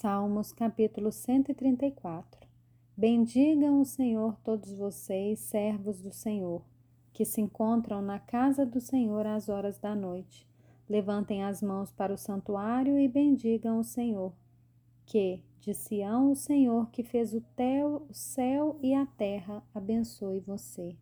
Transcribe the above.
Salmos capítulo 134 Bendigam o Senhor todos vocês, servos do Senhor, que se encontram na casa do Senhor às horas da noite. Levantem as mãos para o santuário e bendigam o Senhor. Que, de Sião, o Senhor que fez o, teu, o céu e a terra, abençoe você.